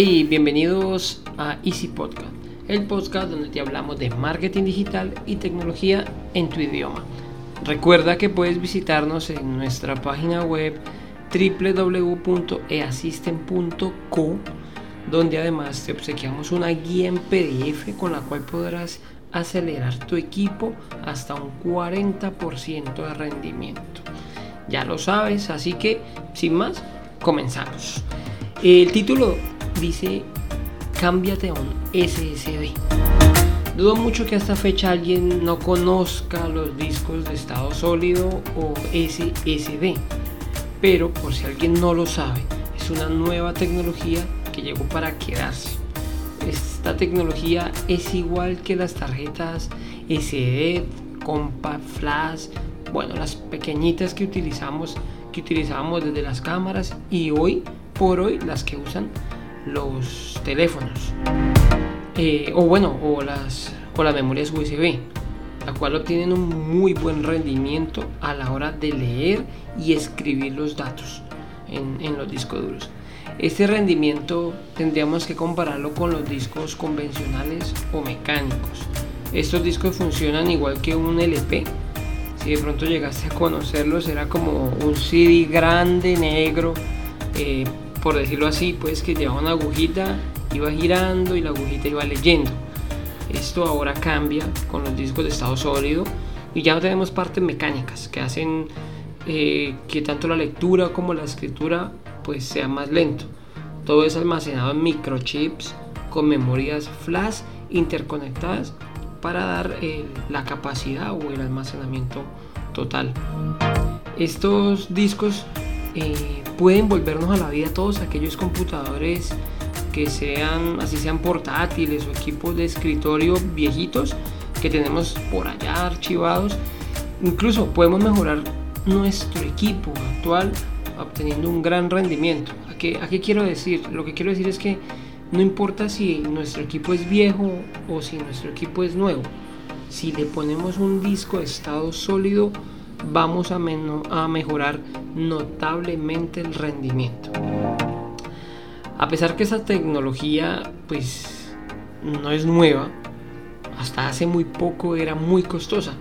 Hey, bienvenidos a Easy Podcast, el podcast donde te hablamos de marketing digital y tecnología en tu idioma. Recuerda que puedes visitarnos en nuestra página web www.easystem.co, donde además te obsequiamos una guía en PDF con la cual podrás acelerar tu equipo hasta un 40% de rendimiento. Ya lo sabes, así que sin más, comenzamos. El título dice cámbiate a un SSD. Dudo mucho que a esta fecha alguien no conozca los discos de estado sólido o SSD, pero por si alguien no lo sabe, es una nueva tecnología que llegó para quedarse. Esta tecnología es igual que las tarjetas SD, Compact Flash, bueno, las pequeñitas que utilizamos, que utilizábamos desde las cámaras y hoy por hoy las que usan los teléfonos. Eh, o bueno, o las, o las memorias USB, la cual obtienen un muy buen rendimiento a la hora de leer y escribir los datos en, los discos duros. Este rendimiento tendríamos que compararlo con los discos convencionales o mecánicos. Estos discos funcionan igual que un LP. Si de pronto llegaste a conocerlos, era como un CD grande, negro, eh, por decirlo así, pues que llevaba una agujita, iba girando y la agujita iba leyendo. Esto ahora cambia con los discos de estado sólido y ya no tenemos partes mecánicas que hacen eh, que tanto la lectura como la escritura pues sea más lento. Todo es almacenado en microchips con memorias flash interconectadas para dar eh, la capacidad o el almacenamiento total. Estos discos eh, pueden volvernos a la vida todos aquellos computadores que sean, así sean portátiles o equipos de escritorio viejitos que tenemos por allá archivados. Incluso podemos mejorar nuestro equipo actual obteniendo un gran rendimiento. ¿A qué, ¿A qué quiero decir? Lo que quiero decir es que no importa si nuestro equipo es viejo o si nuestro equipo es nuevo. Si le ponemos un disco de estado sólido, vamos a, a mejorar notablemente el rendimiento. A pesar que esa tecnología pues no es nueva, hasta hace muy poco era muy costosa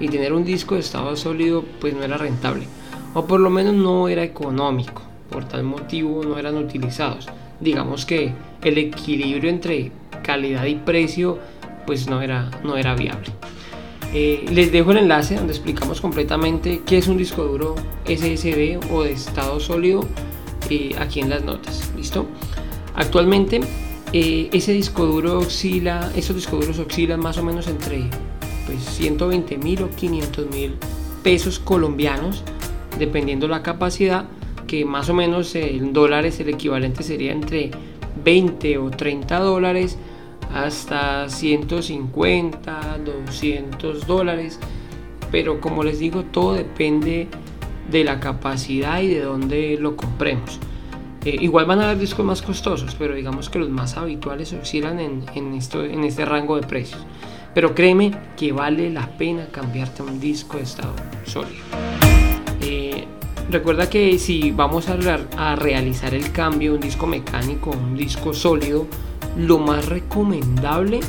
y tener un disco de estado sólido pues no era rentable o por lo menos no era económico. Por tal motivo no eran utilizados. Digamos que el equilibrio entre calidad y precio pues no era, no era viable. Eh, les dejo el enlace donde explicamos completamente qué es un disco duro SSD o de estado sólido eh, aquí en las notas. ¿Listo? Actualmente eh, ese disco duro oscila, esos discos duros oscilan más o menos entre pues, 120 mil o 500 mil pesos colombianos, dependiendo la capacidad, que más o menos en dólares el equivalente sería entre 20 o 30 dólares hasta 150, 200 dólares. Pero como les digo, todo depende de la capacidad y de dónde lo compremos. Eh, igual van a haber discos más costosos, pero digamos que los más habituales oscilan en, en, esto, en este rango de precios. Pero créeme que vale la pena cambiarte un disco de estado sólido. Eh, recuerda que si vamos a, a realizar el cambio de un disco mecánico a un disco sólido, lo más recomendable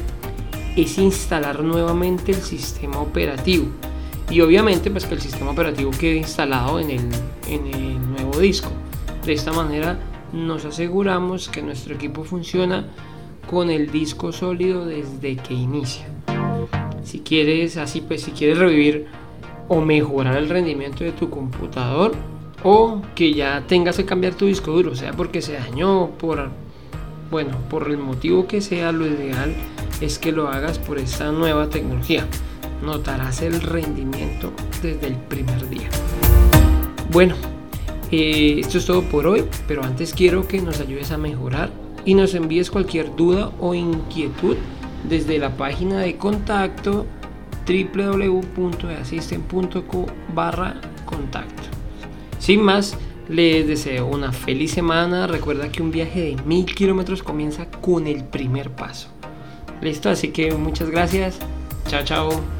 es instalar nuevamente el sistema operativo. Y obviamente pues que el sistema operativo quede instalado en el, en el nuevo disco. De esta manera nos aseguramos que nuestro equipo funciona con el disco sólido desde que inicia. Si quieres así pues si quieres revivir o mejorar el rendimiento de tu computador o que ya tengas que cambiar tu disco duro sea porque se dañó por bueno, por el motivo que sea, lo ideal es que lo hagas por esta nueva tecnología. Notarás el rendimiento desde el primer día. Bueno, eh, esto es todo por hoy, pero antes quiero que nos ayudes a mejorar y nos envíes cualquier duda o inquietud desde la página de contacto www.asisten.co barra contacto. Sin más, les deseo una feliz semana. Recuerda que un viaje de mil kilómetros comienza con el primer paso. Listo, así que muchas gracias. Chao, chao.